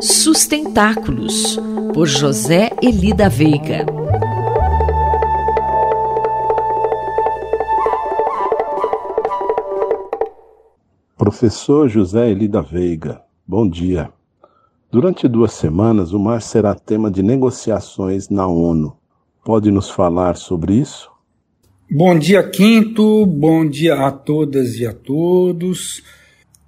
Sustentáculos, por José Elida Veiga. Professor José Elida Veiga, bom dia. Durante duas semanas, o mar será tema de negociações na ONU. Pode nos falar sobre isso? Bom dia, Quinto. Bom dia a todas e a todos.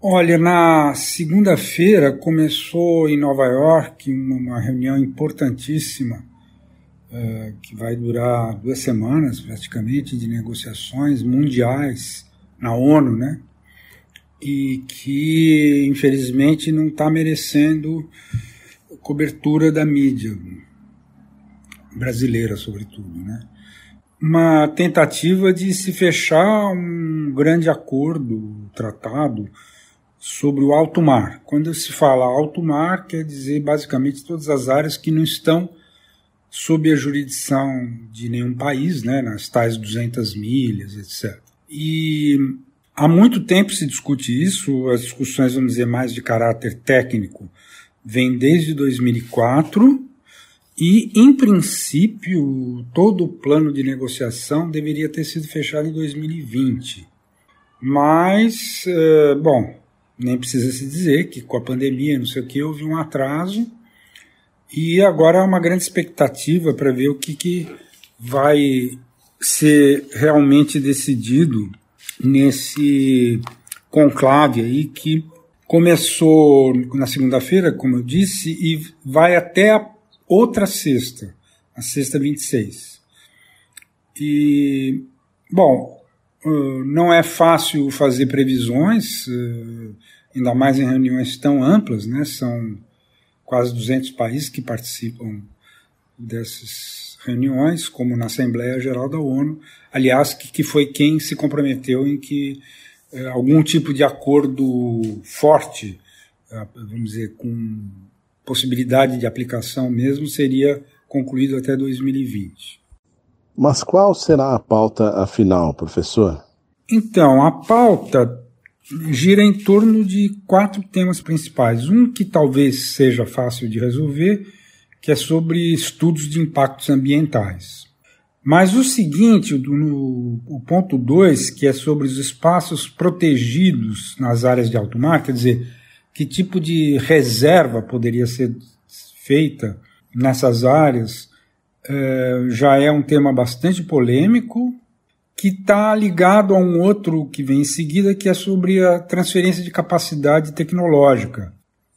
Olha, na segunda-feira começou em Nova York uma reunião importantíssima uh, que vai durar duas semanas praticamente de negociações mundiais na ONU, né? E que infelizmente não está merecendo cobertura da mídia brasileira, sobretudo, né? Uma tentativa de se fechar um grande acordo, tratado sobre o alto mar. Quando se fala alto mar, quer dizer basicamente todas as áreas que não estão sob a jurisdição de nenhum país, né, nas tais 200 milhas, etc. E há muito tempo se discute isso, as discussões, vamos dizer, mais de caráter técnico, vêm desde 2004 e, em princípio, todo o plano de negociação deveria ter sido fechado em 2020. Mas, eh, bom, nem precisa se dizer que com a pandemia, não sei o que, houve um atraso e agora há uma grande expectativa para ver o que, que vai ser realmente decidido nesse conclave aí que começou na segunda-feira, como eu disse, e vai até a outra sexta, a sexta 26. E, bom, não é fácil fazer previsões, uh, ainda mais em reuniões tão amplas, né? São quase 200 países que participam dessas reuniões, como na Assembleia Geral da ONU, aliás, que, que foi quem se comprometeu em que uh, algum tipo de acordo forte, vamos dizer, com possibilidade de aplicação mesmo, seria concluído até 2020. Mas qual será a pauta afinal, professor? Então, a pauta gira em torno de quatro temas principais. Um que talvez seja fácil de resolver, que é sobre estudos de impactos ambientais. Mas o seguinte, no, o ponto 2, que é sobre os espaços protegidos nas áreas de alto mar, quer dizer, que tipo de reserva poderia ser feita nessas áreas é, já é um tema bastante polêmico, que está ligado a um outro que vem em seguida, que é sobre a transferência de capacidade tecnológica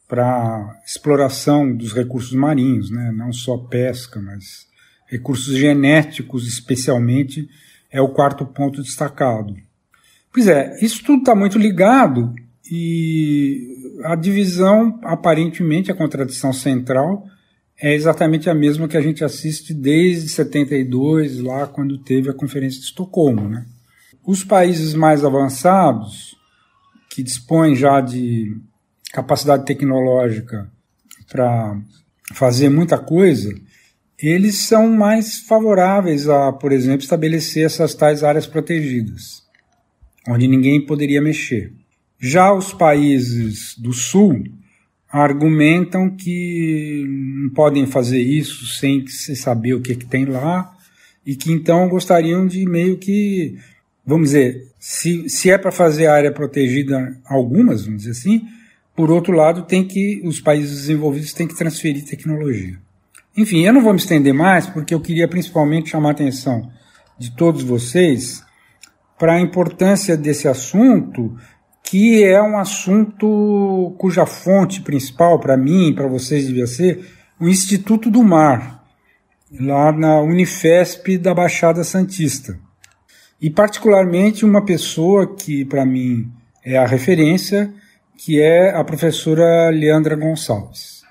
para exploração dos recursos marinhos, né? não só pesca, mas recursos genéticos, especialmente, é o quarto ponto destacado. Pois é, isso tudo está muito ligado e a divisão, aparentemente, a contradição central é exatamente a mesma que a gente assiste desde 72, lá quando teve a Conferência de Estocolmo. Né? Os países mais avançados, que dispõem já de capacidade tecnológica para fazer muita coisa, eles são mais favoráveis a, por exemplo, estabelecer essas tais áreas protegidas, onde ninguém poderia mexer. Já os países do Sul, argumentam que não podem fazer isso sem se saber o que, que tem lá e que então gostariam de meio que, vamos dizer, se, se é para fazer área protegida algumas, vamos dizer assim, por outro lado, tem que os países desenvolvidos têm que transferir tecnologia. Enfim, eu não vou me estender mais porque eu queria principalmente chamar a atenção de todos vocês para a importância desse assunto que é um assunto cuja fonte principal para mim, para vocês devia ser o Instituto do Mar, lá na Unifesp da Baixada Santista. E particularmente uma pessoa que para mim é a referência, que é a professora Leandra Gonçalves.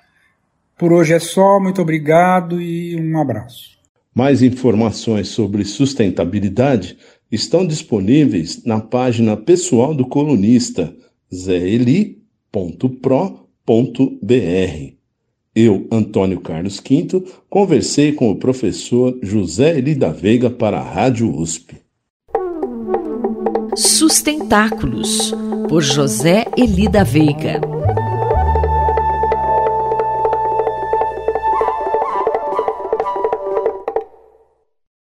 Por hoje é só, muito obrigado e um abraço. Mais informações sobre sustentabilidade estão disponíveis na página pessoal do colunista zeli.pro.br. Eu, Antônio Carlos Quinto, conversei com o professor José Eli da Veiga para a Rádio USP. Sustentáculos, por José Eli da Veiga.